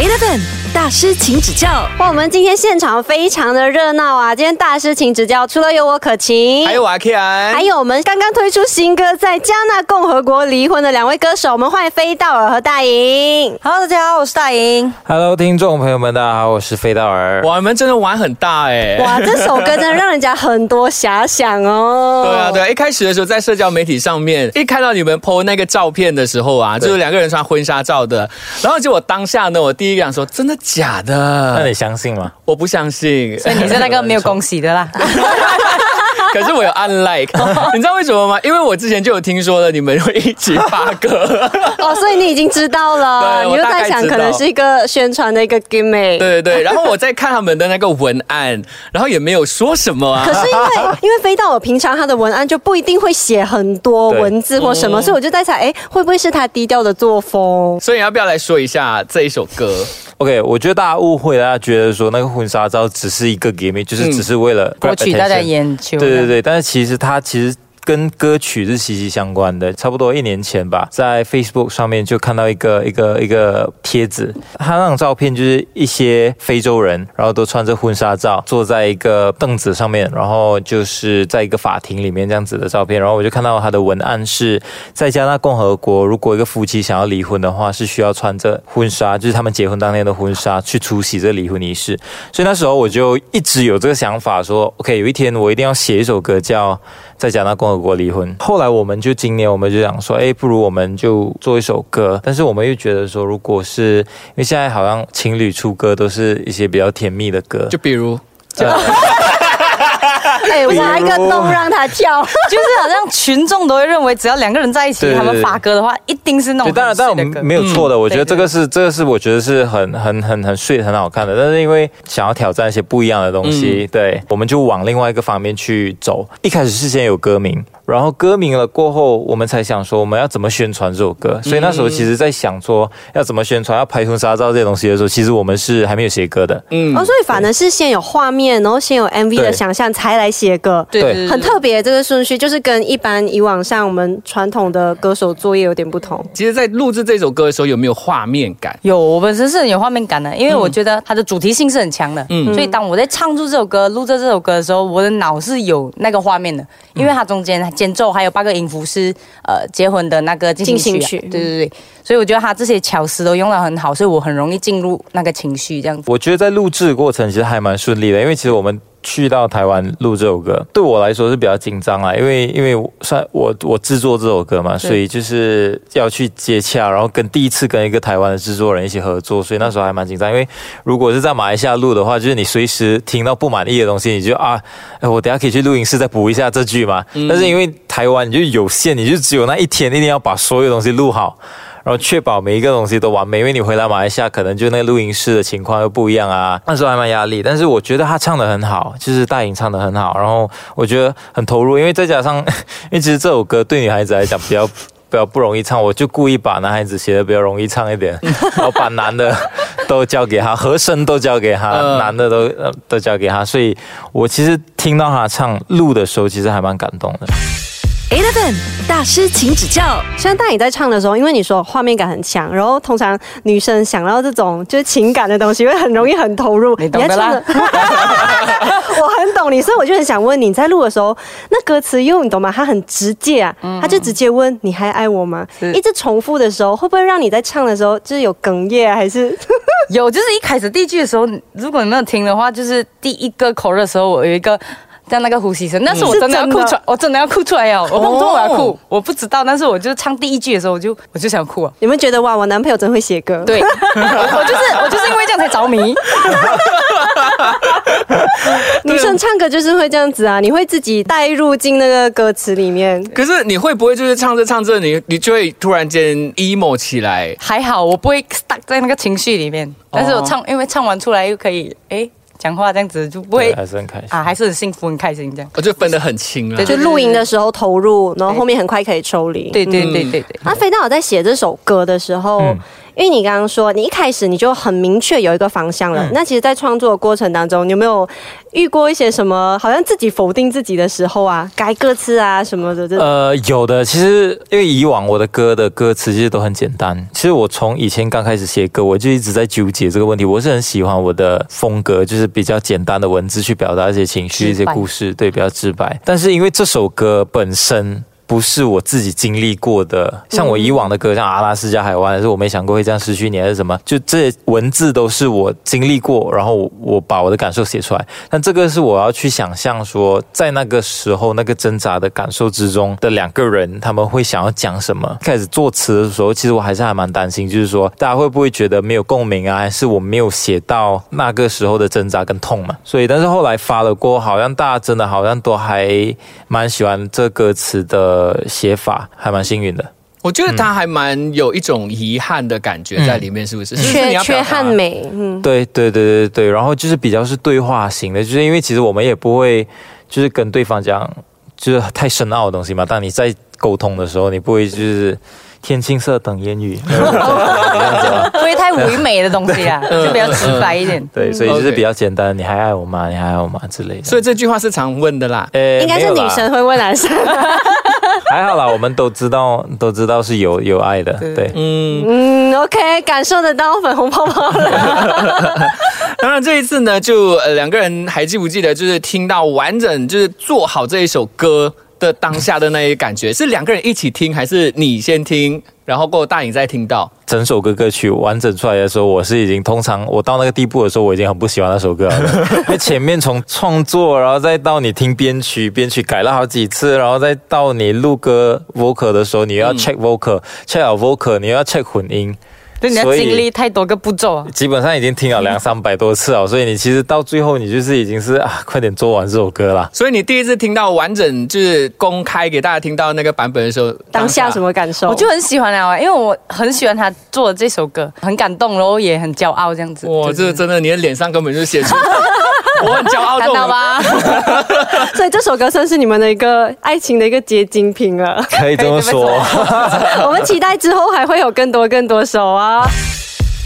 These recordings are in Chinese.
8 FM. 大师，请指教。哇，我们今天现场非常的热闹啊！今天大师请指教，除了有我可晴，还有我阿 K 安，还有我们刚刚推出新歌，在加纳共和国离婚的两位歌手，我们欢迎飞道尔和大莹。Hello，大家好，我是大莹。Hello，听众朋友们，大家好，我是飞道尔。哇，你们真的玩很大哎！哇，这首歌真的让人家很多遐想哦。对啊，对啊，一开始的时候在社交媒体上面，一看到你们 PO 那个照片的时候啊，就是两个人穿婚纱照的，然后就我当下呢，我第一个想说，真的假的？那你相信吗？我不相信，所以你是那个没有恭喜的啦。可是我有 unlike，你知道为什么吗？因为我之前就有听说了，你们会一起发歌。哦，所以你已经知道了，对我你就在想，大概知道可能是一个宣传的一个 gimmick。对对对，然后我在看他们的那个文案，然后也没有说什么啊。可是因为 因为飞到我平常他的文案就不一定会写很多文字或什么，所以我就在想，哎，会不会是他低调的作风？所以要不要来说一下这一首歌？OK，我觉得大家误会了，大家觉得说那个婚纱照只是一个 gimmick，就是只是为了博取大家眼球。对对对，但是其实它其实。跟歌曲是息息相关的。差不多一年前吧，在 Facebook 上面就看到一个一个一个帖子，他那种照片就是一些非洲人，然后都穿着婚纱照，坐在一个凳子上面，然后就是在一个法庭里面这样子的照片。然后我就看到他的文案是在加拿大共和国，如果一个夫妻想要离婚的话，是需要穿着婚纱，就是他们结婚当天的婚纱去出席这个离婚仪式。所以那时候我就一直有这个想法说，OK，有一天我一定要写一首歌叫《在加拿大共和国离婚》。后来我们就今年我们就想说，哎，不如我们就做一首歌。但是我们又觉得说，如果是因为现在好像情侣出歌都是一些比较甜蜜的歌，就比如，哎，挖一个洞让他跳。就是好像群众都会认为，只要两个人在一起，他们发歌的话，一定是那，种当然，当然。没有错的。我觉得这个是这个是我觉得是很很很很碎很好看的。但是因为想要挑战一些不一样的东西，对，我们就往另外一个方面去走。一开始事先有歌名，然后歌名了过后，我们才想说我们要怎么宣传这首歌。所以那时候其实在想说要怎么宣传，要拍婚纱照这些东西的时候，其实我们是还没有写歌的。嗯哦，所以反而是先有画面，然后先有 MV 的想象，才来写歌。对很特别，这个顺序就是跟一般以往像我们传统的歌手作业有点不同。其实，在录制这首歌的时候，有没有画面感？有，我本身是很有画面感的，因为我觉得它的主题性是很强的，嗯所以当我在唱出这首歌、录制这首歌的时候，我的脑是有那个画面的，因为它中间间奏还有八个音符是呃结婚的那个进行曲啊、进行曲。对对对，所以我觉得他这些巧思都用的很好，所以我很容易进入那个情绪这样子。我觉得在录制过程其实还蛮顺利的，因为其实我们去到台湾录这首歌，对我来说是比较紧张啊，因为因为算我我制作这首歌嘛，所以就是要去接洽，然后跟第一次跟一个台湾的制作人一起合作，所以那时候还蛮紧张。因为如果是在马来西亚录的话，就是你随时听到不满意的东西，你就啊，哎我等下可以去录音室再补一下这句嘛。但是因为台湾你就有限，你就只有那一天，一定要把所有东西录好。然后确保每一个东西都完美，因为你回来马来西亚，可能就那个录音室的情况又不一样啊，那时候还蛮压力。但是我觉得他唱的很好，就是大颖唱的很好，然后我觉得很投入，因为再加上，因为其实这首歌对女孩子来讲比较。比较不容易唱，我就故意把男孩子写的比较容易唱一点，然后把男的都交给他，和声都交给他，嗯男的都呃都交给他，所以我其实听到他唱录的时候，其实还蛮感动的。Eleven 大师，请指教。像大你在唱的时候，因为你说画面感很强，然后通常女生想到这种就是情感的东西，会很容易很投入。你懂的啦 我很懂你，所以我就很想问你，在录的时候，那歌词又你懂吗？它很直接啊，他就直接问你还爱我吗？一直重复的时候，会不会让你在唱的时候就是有哽咽啊？还是有，就是一开始第一句的时候，如果你没有听的话，就是第一个口的时候，我有一个。像那个呼吸声，但是我真的要哭出来，我真的要哭出来呀！我梦中我要哭，我不知道，但是我就唱第一句的时候，我就我就想哭啊。你们觉得哇，我男朋友真会写歌？对，我就是我就是因为这样才着迷。女生唱歌就是会这样子啊，你会自己带入进那个歌词里面。可是你会不会就是唱着唱着，你你就会突然间 emo 起来？还好我不会 stuck 在那个情绪里面，但是我唱，因为唱完出来又可以哎讲话这样子就不会还是很开心。啊，还是很幸福很开心这样。我就分得很清了。就露营的时候投入，然后后面很快可以抽离。对对对对对。那飞刀有在写这首歌的时候，嗯因为你刚刚说你一开始你就很明确有一个方向嗯了，那其实，在创作的过程当中，你有没有遇过一些什么好像自己否定自己的时候啊，改歌词啊什么的？这呃，有的，其实因为以往我的歌的歌词其实都很简单。其实我从以前刚开始写歌，我就一直在纠结这个问题。我是很喜欢我的风格，就是比较简单的文字去表达一些情绪、一些故事，对，比较直白。但是因为这首歌本身。不是我自己经历过的，像我以往的歌，像阿拉斯加海湾，是我没想过会这样失去你，还是什么？就这些文字都是我经历过，然后我我把我的感受写出来。但这个是我要去想象说，在那个时候那个挣扎的感受之中的两个人，他们会想要讲什么？开始作词的时候，其实我还是还蛮担心，就是说大家会不会觉得没有共鸣啊，还是我没有写到那个时候的挣扎跟痛嘛？所以，但是后来发了过，好像大家真的好像都还蛮喜欢这歌词的写法，还蛮幸运的。我觉得他还蛮有一种遗憾的感觉在里面，是不是？是不是缺缺憾美，嗯，对对对对对，然后就是比较是对话型的，就是因为其实我们也不会就是跟对方讲就是太深奥的东西嘛。当你在沟通的时候，你不会就是天青色等烟雨，不会太唯美的东西啊，就比较直白一点。对，所以就是比较简单，你还爱我吗？你还爱我吗？之类的。所以这句话是常问的啦。呃应该是女生会问男生。还好啦，我们都知道都知道是有有爱的，对。嗯，嗯，OK，感受得到粉红泡泡了。当然这一次呢，就呃两个人还记不记得，就是听到完整就是做好这一首歌的当下的那一感觉，是两个人一起听，还是你先听，然后过后大影再听到？整首歌歌曲完整出来的时候，我是已经通常我到那个地步的时候，我已经很不喜欢那首歌了。因为前面从创作，然后再到你听编曲，编曲改了好几次，然后再到你录歌 vocal 的时候，你又要 check vocal，check 好 vocal，你又要 check 混音。对，你要所以经历太多个步骤啊。基本上已经听了两三百多次了，所以你其实到最后你就是已经是啊，快点做完这首歌啦。所以你第一次听到完整就是公开给大家听到那个版本的时候，当下什么感受？我就很喜欢啊，因为我很喜欢他做的这首歌，很感动，然后也很骄傲这样子。哇，就是这真的，你的脸上根本就写出 我很骄傲，看到？吧？所以这首歌算是你们的一个爱情的一个结晶品了。可以这么说。我们期待之后还会有更多更多首啊。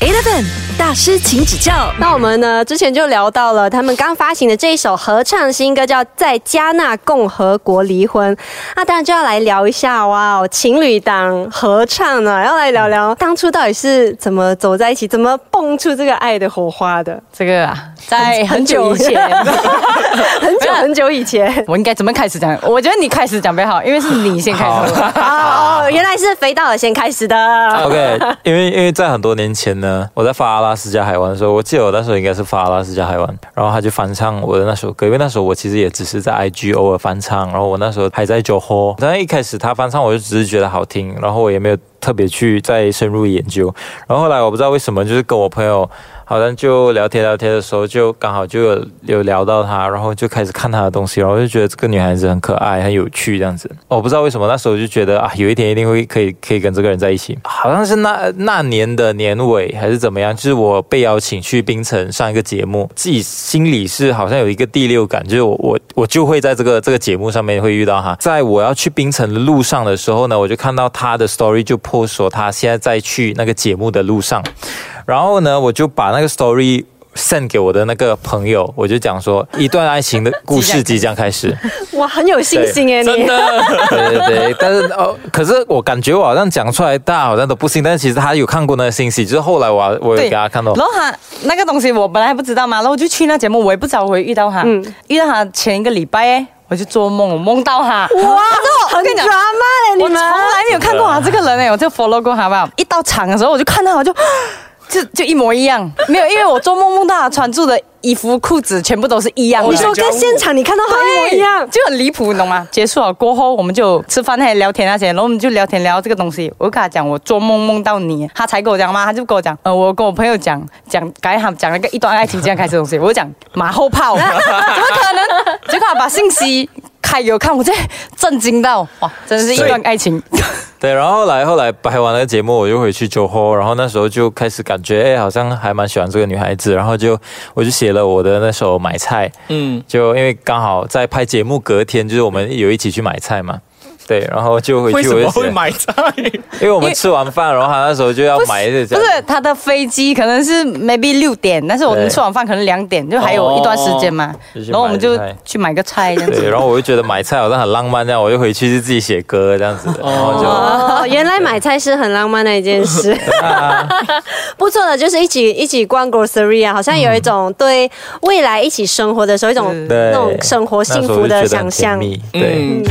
Eleven 大师，请指教。那我们呢之前就聊到了他们刚发行的这一首合唱新歌，叫《在加纳共和国离婚》。那当然就要来聊一下哇哦，情侣档合唱呢，要来聊聊当初到底是怎么走在一起，怎么蹦出这个爱的火花的。这个啊，在很久以前，很久很久以前。我应该怎么开始讲？我觉得你开始讲比较好，因为是你先开始。哦哦，原来是肥道尔先开始的。OK，因为因为在很多年前呢，我在发阿拉斯加海湾的时候，我记得我那时候应该是发阿拉斯加海湾，然后他就翻唱我的那首歌，因为那时候我其实也只是在 IG 偶尔翻唱，然后我那时候还在酒后但一开始他翻唱我就只是觉得好听，然后我也没有特别去再深入研究，然后后来我不知道为什么，就是跟我朋友。好像就聊天聊天的时候，就刚好就有有聊到她，然后就开始看她的东西，然后就觉得这个女孩子很可爱、很有趣这样子。我不知道为什么那时候就觉得啊，有一天一定会可以可以跟这个人在一起。好像是那那年的年尾还是怎么样，就是我被邀请去槟城上一个节目，自己心里是好像有一个第六感，就是我我我就会在这个这个节目上面会遇到她。在我要去槟城的路上的时候呢，我就看到她的 story 就 post 说她现在在去那个节目的路上。然后呢，我就把那个 story send 给我的那个朋友，我就讲说，一段爱情的故事 即将开始。哇，很有信心哎，真的，对对对，但是哦，可是我感觉我好像讲出来，大家好像都不信，但是其实他有看过那个信息，就是后来我我有给他看到。然后他那个东西我本来还不知道嘛，然后我就去那节目，我也不知道我会遇到他。嗯遇到他前一个礼拜，哎，我就做梦，我梦到他。哇，很跟你讲 drama 嘞，你们。我从来没有看过他这个人哎，我就 follow 过他吧。一到场的时候，我就看到我就就就一模一样，没有，因为我做梦梦到他穿住的衣服、裤子全部都是一样的。你说跟现场你看到他一模一样，就很离谱，你懂吗？结束了过后，我们就吃饭那些聊天那些，然后我们就聊天聊这个东西。我就跟他讲，我做梦梦到你，他才跟我讲嘛，他就跟我讲，呃，我跟我朋友讲讲，刚才他讲了个一段爱情这样开始的东西，我就讲马后炮，怎么可能？结果他把信息开给我看，我在震惊到，哇，真的是一段爱情。对，然后后来后来拍完那个节目，我就回去 Johor，然后那时候就开始感觉，哎，好像还蛮喜欢这个女孩子，然后就我就写了我的那首《买菜》，嗯，就因为刚好在拍节目隔天，就是我们有一起去买菜嘛。对，然后就回为去我会，买菜？因为我们吃完饭，然后他那时候就要买这不是他的飞机可能是 maybe 六点，但是我们吃完饭可能两点，就还有一段时间嘛，然后我们就去买个菜这样对，子。然后我就觉得买菜好像很浪漫这样，我就回去就自己写歌这样子。哦，原来买菜是很浪漫的一件事，不错的，就是一起一起逛 grocery 啊，好像有一种对未来一起生活的时候一种那种生活幸福的想象。对，嗯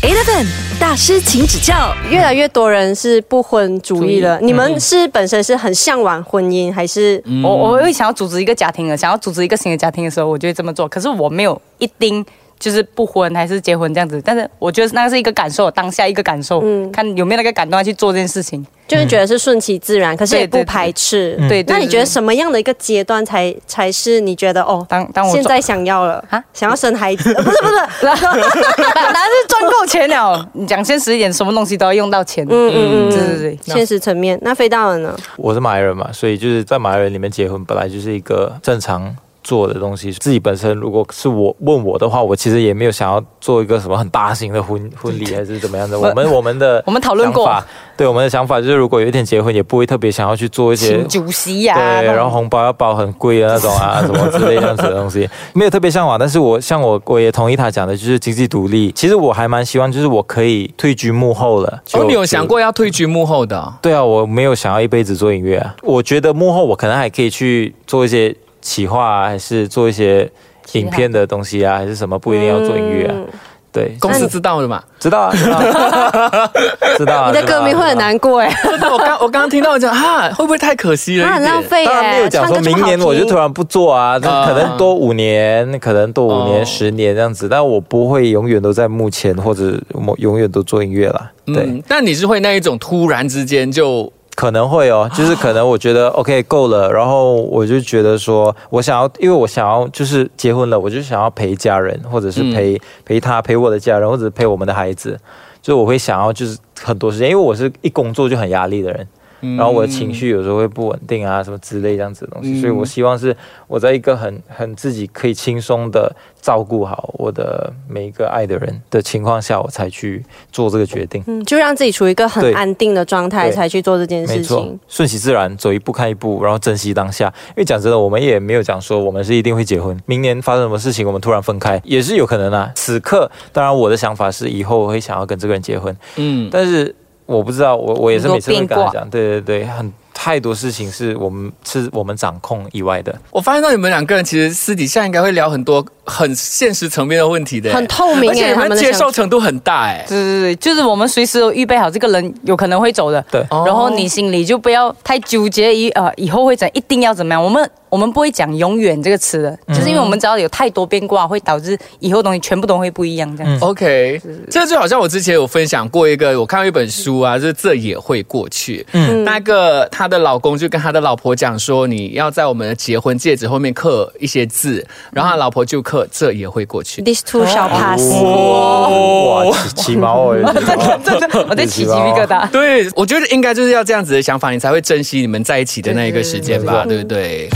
Eleven 大师，请指教。越来越多人是不婚主义了，你们是本身是很向往婚姻，还是？我我会想要组织一个家庭的，想要组织一个新的家庭的时候，我就会这么做。可是我没有一定就是不婚还是结婚这样子，但是我觉得那是一个感受，当下一个感受，嗯看有没有那个感动要去做这件事情。就是觉得是顺其自然，可是也不对对对排斥？对那你觉得什么样的一个阶段才才是你觉得哦？当当我赚现在想要了啊想要生孩子，呃不是不是，当当然是赚够钱了。你讲现实一点，什么东西都要用到钱。嗯嗯嗯，对对对现实层面。那飞大人呢？我是马来人嘛，所以就是在马来人里面结婚本来就是一个正常做的东西。自己本身如果是我问我的话，我其实也没有想要做一个什么很大型的婚婚礼还是怎么样的。我们我们的 我们讨论过想法，对我们的想法就是，如果有一天结婚，也不会特别想要去做一些请主席呀、对，然后红包要包很贵的那种啊，什么之类这样子的东西，没有特别向往。但是我像我我也同意他讲的，就是经济独立。其实我还蛮希望，就是我可以退居幕后了。就哦，你有想？过要退居幕后的哦？对啊，我没有想要一辈子做音乐啊。我觉得幕后我可能还可以去做一些企划啊，还是做一些影片的东西啊，还是什么，不一定要做音乐啊。嗯对，公司知道的嘛？知道啊，知道啊，知道啊。你的歌迷会很难过哎，我刚我刚刚听到我讲哈，会不会太可惜了他？很浪费当然没有哎，讲说明年我就突然不做啊，可能多五年，可能多五年、哦十年这样子，但我不会永远都在幕前或者我永远都做音乐啦。对，嗯，但你是会那一种突然之间就可能会哦，就是可能我觉得 OK 够了，然后我就觉得说我想要，因为我想要就是结婚了，我就想要陪家人，或者是陪、陪他陪我的家人，或者陪我们的孩子，就我会想要就是很多时间，因为我是一工作就很压力的人。然后我的情绪有时候会不稳定啊，什么之类这样子的东西，嗯所以我希望是我在一个很很自己可以轻松的照顾好我的每一个爱的人的情况下，我才去做这个决定。嗯，就让自己处于一个很安定的状态，才去做这件没错事情。，顺其自然，走一步看一步，然后珍惜当下。因为讲真的，我们也没有讲说我们是一定会结婚，明年发生什么事情我们突然分开也是有可能啊。此刻，当然我的想法是以后我会想要跟这个人结婚，嗯，但是我不知道，我我也是每次都跟他讲，对对对，很太多事情是我们是我们掌控以外的。我发现到你们两个人其实私底下应该会聊很多很现实层面的问题的，很透明哎，而且你们接受程度很大哎。对对对，就是我们随时都预备好这个人有可能会走的，对哦然后你心里就不要太纠结于呃以后会怎一定要怎么样。我们我们不会讲永远这个词的，就是因为我们知道有太多变卦会导致以后东西全部都会不一样这样子。OK，这就好像我之前有分享过一个，我看到一本书啊，就是这也会过去。嗯，那个她的老公就跟他的老婆讲说，你要在我们的结婚戒指后面刻一些字，然后他老婆就刻这也会过去。This too shall pass。哇，起起毛哦，真的我在起鸡皮疙瘩。对，我觉得应该就是要这样子的想法，你才会珍惜你们在一起的那一个时间吧，对不对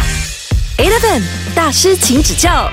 ？Eleven 大师，请指教。